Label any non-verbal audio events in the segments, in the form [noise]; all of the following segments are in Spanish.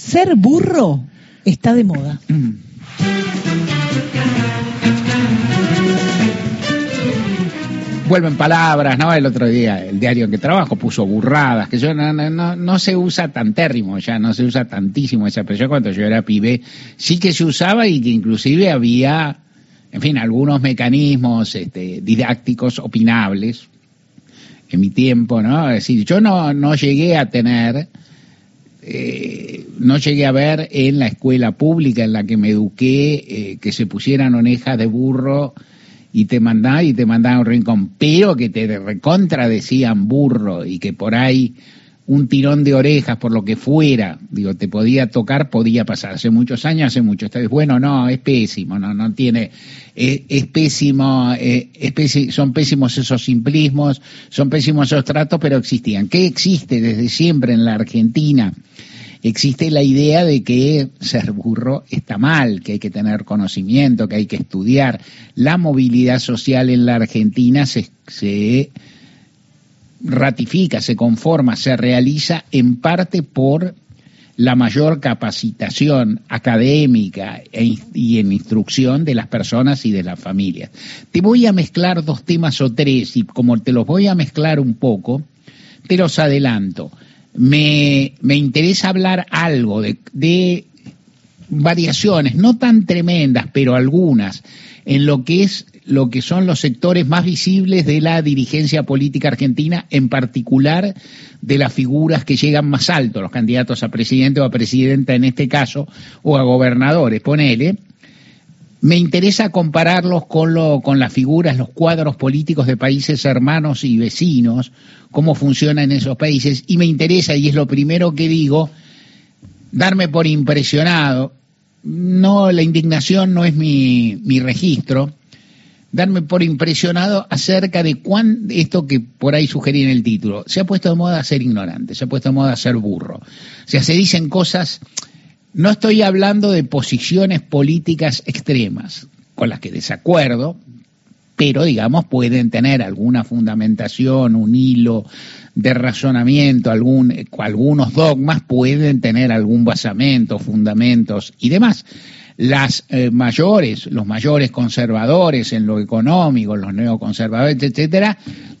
Ser burro está de moda. Mm. Vuelven palabras, ¿no? El otro día, el diario en que trabajo puso burradas, que yo no, no, no, se usa tantérrimo ya, no se usa tantísimo esa expresión cuando yo era pibe. Sí que se usaba y que inclusive había, en fin, algunos mecanismos este, didácticos opinables en mi tiempo, ¿no? Es decir, yo no, no llegué a tener, eh, no llegué a ver en la escuela pública en la que me eduqué eh, que se pusieran orejas de burro y te mandaban y te mandaban a un rincón, pero que te recontra decían burro y que por ahí un tirón de orejas por lo que fuera, digo, te podía tocar, podía pasar. Hace muchos años, hace mucho. Bueno, no, es pésimo, no, no tiene, es, pésimo, eh, es pési- son pésimos esos simplismos, son pésimos esos tratos, pero existían. ¿Qué existe desde siempre en la Argentina? existe la idea de que ser burro está mal, que hay que tener conocimiento, que hay que estudiar. La movilidad social en la Argentina se, se ratifica, se conforma, se realiza en parte por la mayor capacitación académica e y en instrucción de las personas y de las familias. Te voy a mezclar dos temas o tres y como te los voy a mezclar un poco, te los adelanto. Me, me interesa hablar algo de variaciones, no tan tremendas, pero algunas, en lo que es lo que son los sectores más visibles de la dirigencia política argentina, en particular de las figuras que llegan más alto, los candidatos a presidente o a presidenta en este caso, o a gobernadores, ponele. Me interesa compararlos con, lo, con las figuras, los cuadros políticos de países hermanos y vecinos, cómo funcionan en esos países, y me interesa, y es lo primero que digo, darme por impresionado. No, la indignación no es mi, mi registro. Darme por impresionado acerca de cuán, esto que por ahí sugerí en el título, se ha puesto de moda ser ignorante, se ha puesto de moda ser burro. O sea, se dicen cosas, no estoy hablando de posiciones políticas extremas, con las que desacuerdo, pero digamos pueden tener alguna fundamentación, un hilo de razonamiento, algún, eh, algunos dogmas pueden tener algún basamento, fundamentos y demás. Las eh, mayores, los mayores conservadores en lo económico, los neoconservadores, etcétera,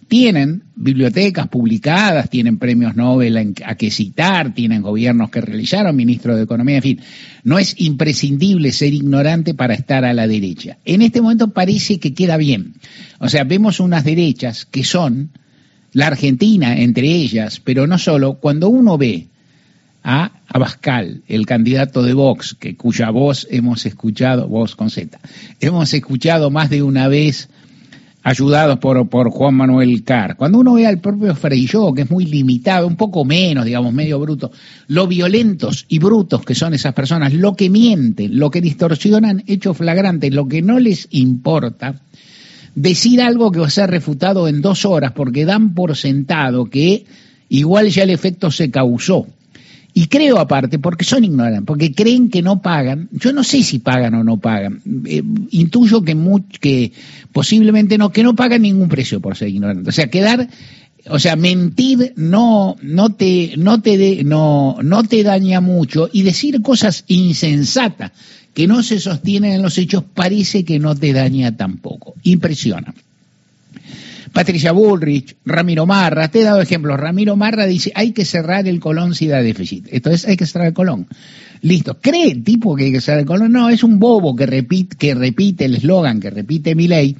tienen bibliotecas publicadas, tienen premios Nobel a que citar, tienen gobiernos que realizaron, ministros de Economía, en fin. No es imprescindible ser ignorante para estar a la derecha. En este momento parece que queda bien. O sea, vemos unas derechas que son la Argentina entre ellas, pero no solo, cuando uno ve a Abascal, el candidato de Vox, que cuya voz hemos escuchado, voz con Z, hemos escuchado más de una vez ayudados por, por Juan Manuel Carr. Cuando uno ve al propio Freilló, que es muy limitado, un poco menos, digamos, medio bruto, lo violentos y brutos que son esas personas, lo que mienten, lo que distorsionan, hechos flagrantes, lo que no les importa, decir algo que va a ser refutado en dos horas porque dan por sentado que igual ya el efecto se causó. Y creo aparte, porque son ignorantes, porque creen que no pagan. Yo no sé si pagan o no pagan. Eh, intuyo que, que posiblemente no, que no pagan ningún precio por ser ignorantes. O sea, quedar, o sea, mentir no, no te, no te, de- no, no te daña mucho y decir cosas insensatas que no se sostienen en los hechos parece que no te daña tampoco. Impresiona. Patricia Bullrich, Ramiro Marra, te he dado ejemplos. Ramiro Marra dice, hay que cerrar el Colón si da déficit. Esto es, hay que cerrar el Colón. Listo. ¿Cree el tipo que hay que cerrar el Colón? No, es un bobo que repite, que repite el eslogan, que repite Milei,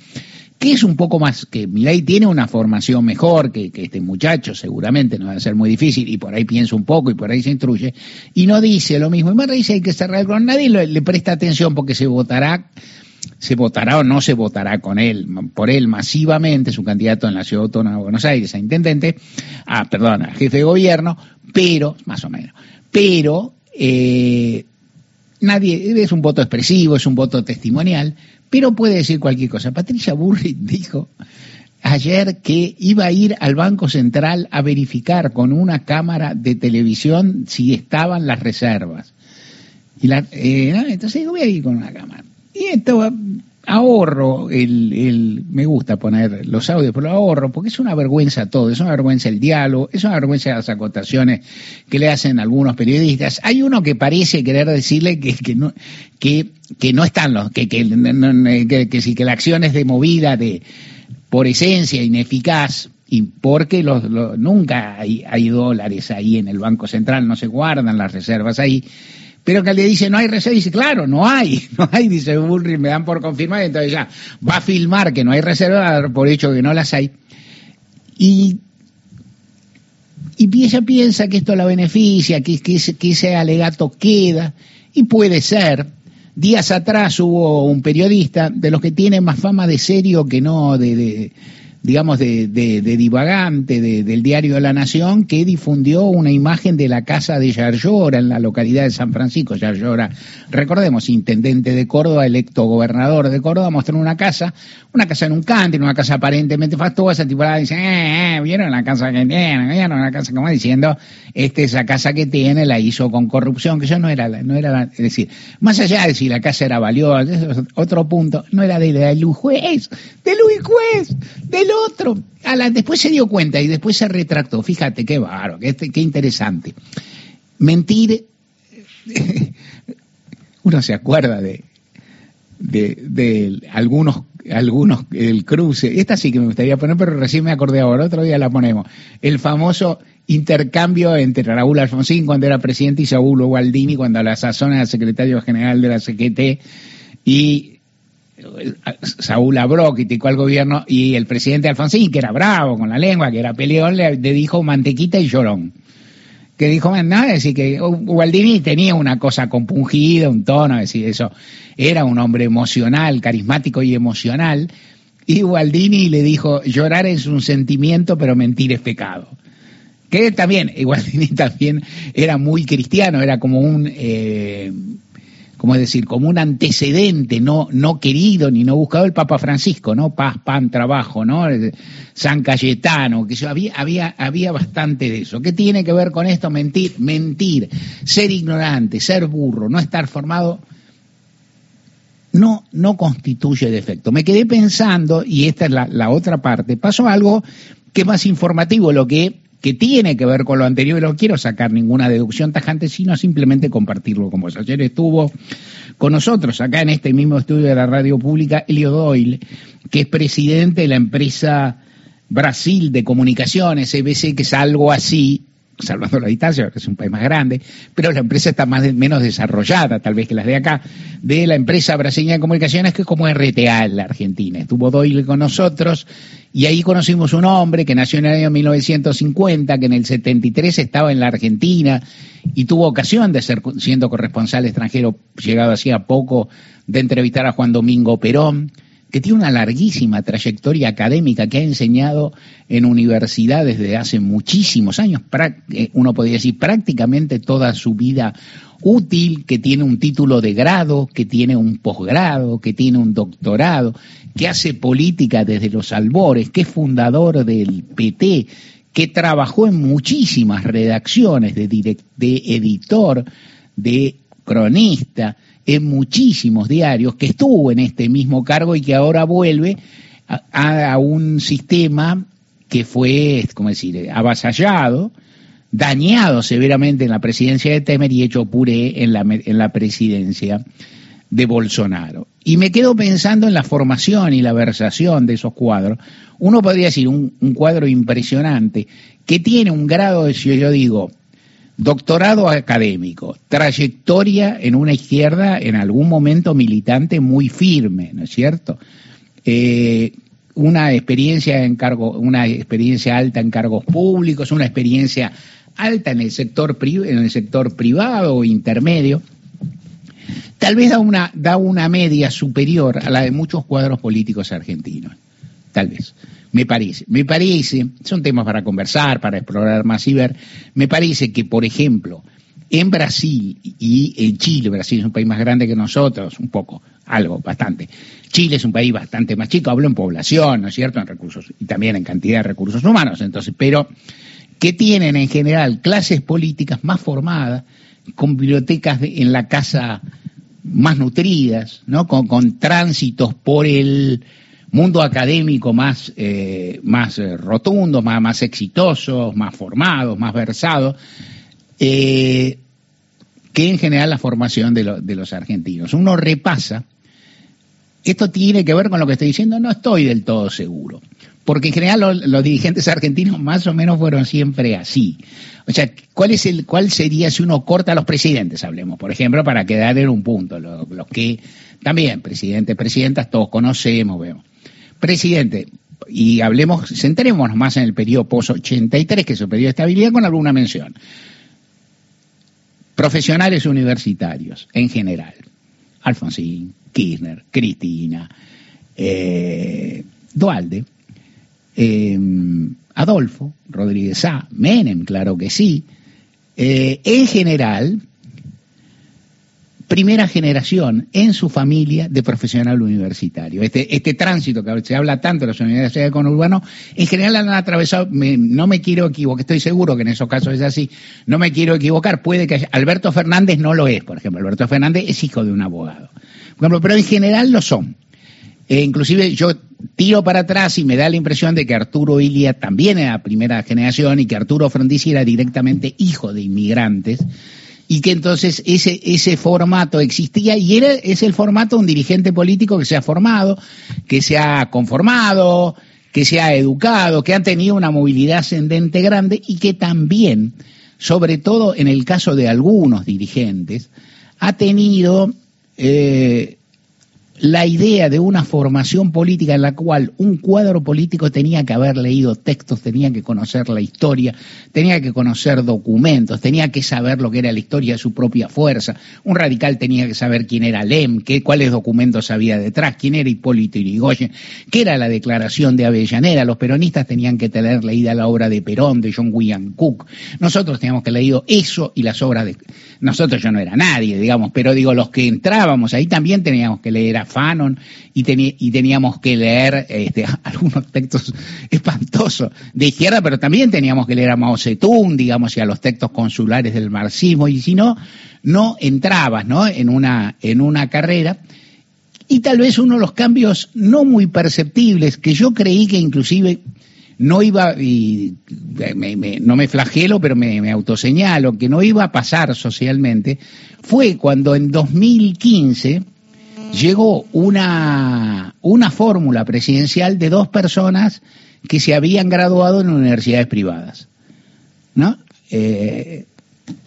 que es un poco más, que Milei tiene una formación mejor que, que este muchacho, seguramente no va a ser muy difícil, y por ahí piensa un poco y por ahí se instruye, y no dice lo mismo. Y Marra dice hay que cerrar el Colón. Nadie le presta atención porque se votará se votará o no se votará con él, por él masivamente, su candidato en la Ciudad Autónoma de Buenos Aires a intendente, a, perdón, a jefe de gobierno, pero, más o menos, pero eh, nadie, es un voto expresivo, es un voto testimonial, pero puede decir cualquier cosa. Patricia Burri [laughs] dijo ayer que iba a ir al Banco Central a verificar con una cámara de televisión si estaban las reservas. Y la, eh. Entonces voy a ir con una cámara. Y esto ahorro, el, el, me gusta poner los audios, pero ahorro porque es una vergüenza todo, es una vergüenza el diálogo, es una vergüenza las acotaciones que le hacen algunos periodistas. Hay uno que parece querer decirle que, que no, que, que no están los, que, que, que, sí, que la acción es de movida de, por esencia ineficaz, y porque los, los, nunca hay, hay dólares ahí en el Banco Central, no se guardan las reservas ahí, pero que le dice, no hay reserva, dice, claro, no hay, [laughs] no hay, dice Bullrich, me dan por confirmar, entonces ya va a filmar que no hay reserva por hecho que no las hay. Y, y ella piensa que esto la beneficia, que, que, ese, alegato queda, y puede ser. Días atrás hubo un periodista de los que tiene más fama de serio que no de digamos, de, de, de divagante de, del diario La Nación, que difundió una imagen de la casa de Yarlora en la localidad de San Francisco. Yarlora, recordemos, intendente de Córdoba, electo gobernador de Córdoba, mostró una casa, una casa en un country, una casa aparentemente fastuosa, tipo dice, eh, eh, vieron la casa que tiene, vieron la casa, como diciendo, este, esa casa que tiene la hizo con corrupción, que eso no era, no era, es decir, más allá de si la casa era valiosa, otro punto, no era de, de Luis Juez, de Luis Juez, de otro. A después se dio cuenta y después se retractó. Fíjate qué baro, qué, qué interesante. Mentir, [laughs] uno se acuerda de, de, de, algunos, algunos, el cruce, esta sí que me gustaría poner, pero recién me acordé ahora, otro día la ponemos, el famoso intercambio entre Raúl Alfonsín cuando era presidente y Saúl Gualdini cuando a la sazón era secretario general de la CGT y Saúl habló, criticó al gobierno y el presidente Alfonsín, que era bravo con la lengua, que era peleón, le, dijo mantequita y llorón. Que dijo, nada, decir, que Gualdini tenía una cosa compungida, un tono, decir, eso, era un hombre emocional, carismático y emocional, y Gualdini le dijo, llorar es un sentimiento, pero mentir es pecado. Que también, Gualdini [laughs] también era muy cristiano, era como un... Eh, como es decir, como un antecedente no, no querido ni no buscado el Papa Francisco, ¿no? Paz, pan, trabajo, ¿no? San Cayetano, que yo, había, había, había bastante de eso. ¿Qué tiene que ver con esto? Mentir, mentir, ser ignorante, ser burro, no estar formado, no, no constituye defecto. Me quedé pensando, y esta es la, la otra parte, pasó algo que es más informativo, lo que que tiene que ver con lo anterior, y no quiero sacar ninguna deducción tajante, sino simplemente compartirlo con vos. Ayer estuvo con nosotros acá en este mismo estudio de la radio pública Elio Doyle, que es presidente de la empresa Brasil de Comunicaciones, EBC, que es algo así, salvando la distancia, que es un país más grande, pero la empresa está más menos desarrollada, tal vez que las de acá, de la empresa brasileña de comunicaciones, que es como RTA en la Argentina. Estuvo Doyle con nosotros y ahí conocimos un hombre que nació en el año 1950, que en el 73 estaba en la Argentina y tuvo ocasión de ser, siendo corresponsal extranjero, llegado hacía poco, de entrevistar a Juan Domingo Perón que tiene una larguísima trayectoria académica, que ha enseñado en universidades desde hace muchísimos años, eh, uno podría decir prácticamente toda su vida útil, que tiene un título de grado, que tiene un posgrado, que tiene un doctorado, que hace política desde los albores, que es fundador del PT, que trabajó en muchísimas redacciones de, de editor, de cronista, en muchísimos diarios, que estuvo en este mismo cargo y que ahora vuelve a, un sistema que fue, como decir, avasallado, dañado severamente en la presidencia de Temer y hecho puré en la, en la presidencia de Bolsonaro. Y me quedo pensando en la formación y la versación de esos cuadros. Uno podría decir un, un cuadro impresionante que tiene un grado de, si yo digo, Doctorado académico, trayectoria en una izquierda en algún momento militante muy firme, ¿no es cierto? Eh, una experiencia en cargo, una experiencia alta en cargos públicos, una experiencia alta en el sector en el sector privado o intermedio, tal vez da una, da una media superior a la de muchos cuadros políticos argentinos, tal vez me parece. Me parece, son temas para conversar, para explorar más y ver, me parece que, por ejemplo, en Brasil y en Chile, Brasil es un país más grande que nosotros, un poco, algo, bastante. Chile es un país bastante más chico, hablo en población, ¿no es cierto?, en recursos, y también en cantidad de recursos humanos, entonces, pero que tienen en general clases políticas más formadas, con bibliotecas en la casa más nutridas, ¿no? Con, con tránsitos por el mundo académico más, eh, más eh, rotundo, más, más exitosos, más formados, más versados, eh, que en general la formación de, lo- de los argentinos. Uno repasa, esto tiene que ver con lo que estoy diciendo, no estoy del todo seguro, porque en general lo- los dirigentes argentinos más o menos fueron siempre así. O sea, ¿cuál, es el, ¿cuál sería si uno corta a los presidentes, hablemos, por ejemplo, para quedar en un punto, lo- los que también, presidentes, presidentas, todos conocemos, vemos. Presidente, y hablemos, centrémonos más en el periodo post-83, que es el periodo de estabilidad, con alguna mención. Profesionales universitarios, en general. Alfonsín, Kirchner, Cristina, eh, Dualde, eh, Adolfo, Rodríguez Sá, Menem, claro que sí. Eh, en general, primera generación en su familia de profesional universitario. Este, este tránsito que se habla tanto de las universidades con urbanos, en general han atravesado, me- no me quiero equivocar, estoy seguro que en esos casos es así, no me quiero equivocar, puede que haya- Alberto Fernández no lo es, por ejemplo, Alberto Fernández es hijo de un abogado, por ejemplo, pero en general lo son. Eh, inclusive yo tiro para atrás y me da la impresión de que Arturo Ilia también era primera generación y que Arturo Frondizi era directamente hijo de inmigrantes y que entonces ese, ese formato existía y era, es el formato de un dirigente político que se ha formado, que se ha conformado, que se ha educado, que ha tenido una movilidad ascendente grande y que también, sobre todo en el caso de algunos dirigentes, ha tenido eh, la idea de una formación política en la cual un cuadro político tenía que haber leído textos, tenía que conocer la historia, tenía que conocer documentos, tenía que saber lo que era la historia de su propia fuerza. Un radical tenía que saber quién era Lem, qué, cuáles documentos había detrás, quién era Hipólito Yrigoyen, qué era la declaración de Avellaneda. Los peronistas tenían que tener leída la obra de Perón, de John William Cook. Nosotros teníamos que leído eso y las obras de... Nosotros yo no era nadie, digamos, pero digo, los que entrábamos ahí también teníamos que leer a Fanon y, y teníamos que leer este, [laughs] algunos textos espantosos de izquierda, pero también teníamos que leer a Mao Zedong, digamos, y a los textos consulares del marxismo, y si no, no entrabas, ¿no? En una, en una carrera. Y tal vez uno de los cambios no muy perceptibles, que yo creí que inclusive no iba, y me- me- no me flagelo, pero me, me autoseñalo, que no iba a pasar socialmente, fue cuando en 2015 llegó una, una fórmula presidencial de dos personas que se habían graduado en universidades privadas. ¿No? Eh,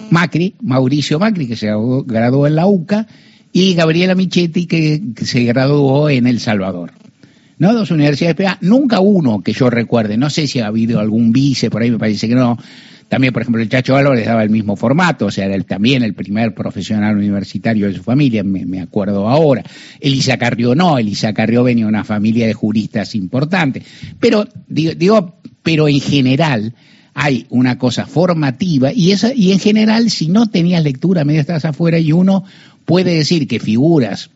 Macri, Mauricio Macri, que se graduó- en la UCA, y Gabriela Michetti, que, que se graduó en El Salvador. ¿No? Dos universidades privadas, nunca uno que yo recuerde, no sé si ha habido algún vice, por ahí me parece que no. También, por ejemplo, el Chacho Álvarez daba el mismo formato, o sea, era también el primer profesional universitario de su familia, me, acuerdo ahora. Elisa Carrió no, Elisa Carrió venía de una familia de juristas importantes. Pero, digo, pero en general hay una cosa formativa y esa, y en general, si no tenías lectura, medio estás afuera y uno puede decir que figuras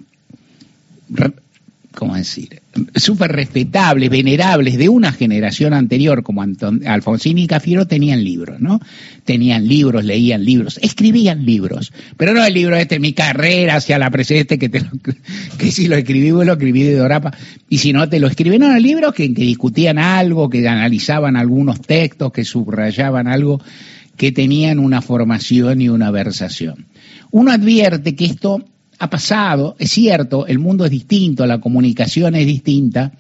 ¿cómo decir? Súper respetables, venerables de una generación anterior, como Anton- Alfonsín y Cafiero, tenían libros, ¿no? Tenían libros, leían libros, escribían libros. Pero no el libro este, mi carrera hacia la presente, que, te lo- [laughs] si lo escribí, lo escribí de Dorapa, y si no te lo escribí, no, libros que, que discutían algo, que analizaban algunos textos, que subrayaban algo, que tenían una formación y una versación. Uno advierte que esto ha pasado, es cierto, el mundo es distinto, la comunicación es distinta.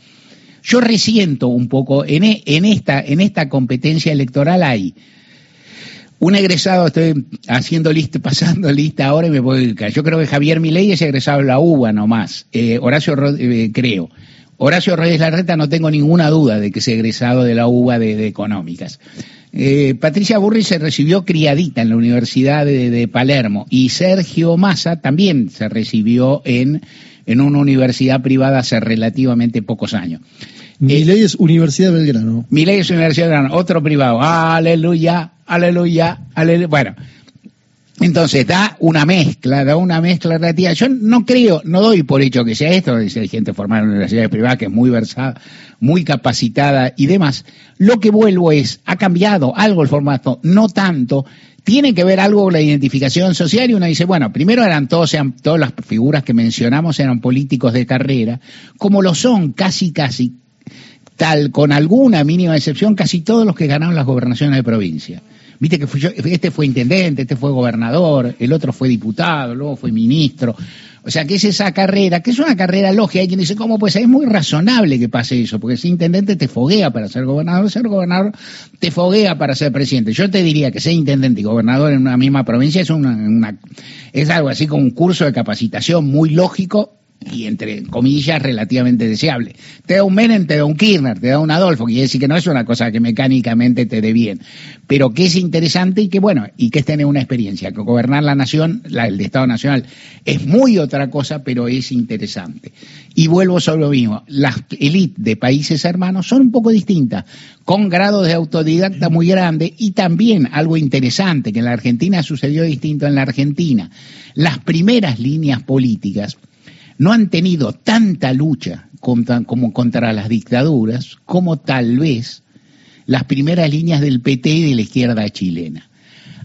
Yo resiento un poco, en, e- esta, en esta competencia electoral hay un egresado, estoy haciendo lista, [laughs] pasando lista ahora y me voy a. Yo creo que Javier Milei es egresado de la UBA nomás, eh, Horacio, eh, creo. Horacio Reyes Larreta no tengo ninguna duda de que es egresado de la UBA de, de Económicas. Eh, Patricia Burri se recibió criadita en la Universidad de, de Palermo y Sergio Massa también se recibió en, en una universidad privada hace relativamente pocos años. Mi ley es Universidad de Belgrano. Milei es Universidad de Belgrano, otro privado. Aleluya, aleluya, aleluya. Bueno, Entonces da una mezcla, da una mezcla relativa. Yo no creo, no doy por hecho que sea esto, dice hay gente formada en universidades privadas que es muy versada, muy capacitada y demás. Lo que vuelvo es, ha cambiado algo el formato, no tanto, tiene que ver algo con la identificación social y uno dice, bueno, primero eran todos, sean, todas las figuras que mencionamos eran políticos de carrera, como lo son casi, casi, tal, con alguna mínima excepción, casi todos los que ganaron las gobernaciones de provincia. Viste que fui yo, este fue intendente, este fue gobernador, el otro fue diputado, luego fue ministro. O sea, que es esa carrera, que es una carrera lógica. Hay quien dice, ¿cómo pues Es muy razonable que pase eso, porque ser intendente te foguea para ser gobernador, ser gobernador te foguea para ser presidente. Yo te diría que ser intendente y gobernador en una misma provincia es, una, una es algo así como un curso de capacitación muy lógico y entre comillas relativamente deseable. Te da un Menem, te da un Kirchner, te da un Adolfo, quiere decir que no es una cosa que mecánicamente te dé bien, pero que es interesante y que bueno, y que es tener una experiencia, que gobernar la nación, el Estado Nacional, es muy otra cosa, pero es interesante. Y vuelvo sobre lo mismo, las élites de países hermanos son un poco distintas, con grados de autodidacta muy grandes y también algo interesante, que en la Argentina sucedió distinto en la Argentina. Las primeras líneas políticas, no han tenido tanta lucha contra, como contra las dictaduras como tal vez las primeras líneas del PT y de la izquierda chilena.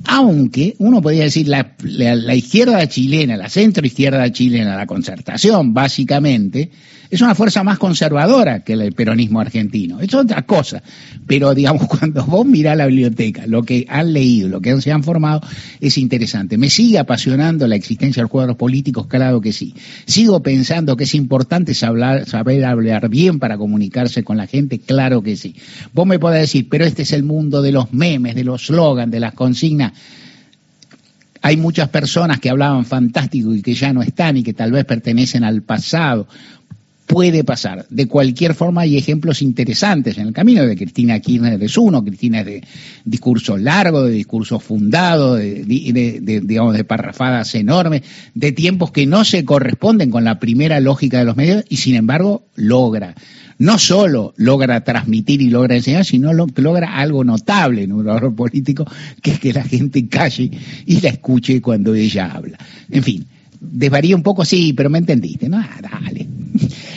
Aunque uno podría decir la, la, izquierda chilena, la centro izquierda chilena, la concertación, básicamente, es una fuerza más conservadora que el peronismo argentino. Es otra cosa. Pero, digamos, [laughs] cuando vos mirás la biblioteca, lo que han leído, lo que se han formado, es interesante. Me sigue apasionando la existencia de los cuadros políticos, claro que sí. Sigo pensando que es importante saber, saber hablar bien para comunicarse con la gente, claro que sí. Vos me podés decir, pero este es el mundo de los memes, de los slogans, de las consignas hay muchas personas que hablaban fantástico y que ya no están y que tal vez pertenecen al pasado. Puede pasar. De cualquier forma hay ejemplos interesantes en el camino de Cristina Kirchner es uno, Cristina es de discurso largo, de discurso fundado, de, digamos, de parrafadas enormes, de tiempos que no se corresponden con la primera lógica de los medios y sin embargo logra no solo logra transmitir y logra enseñar, sino lo, logra algo notable en un orador político, que es que la gente calle y la escuche cuando ella habla. En fin, desvaría un poco, sí, pero me entendiste, ¿no? Ah, dale.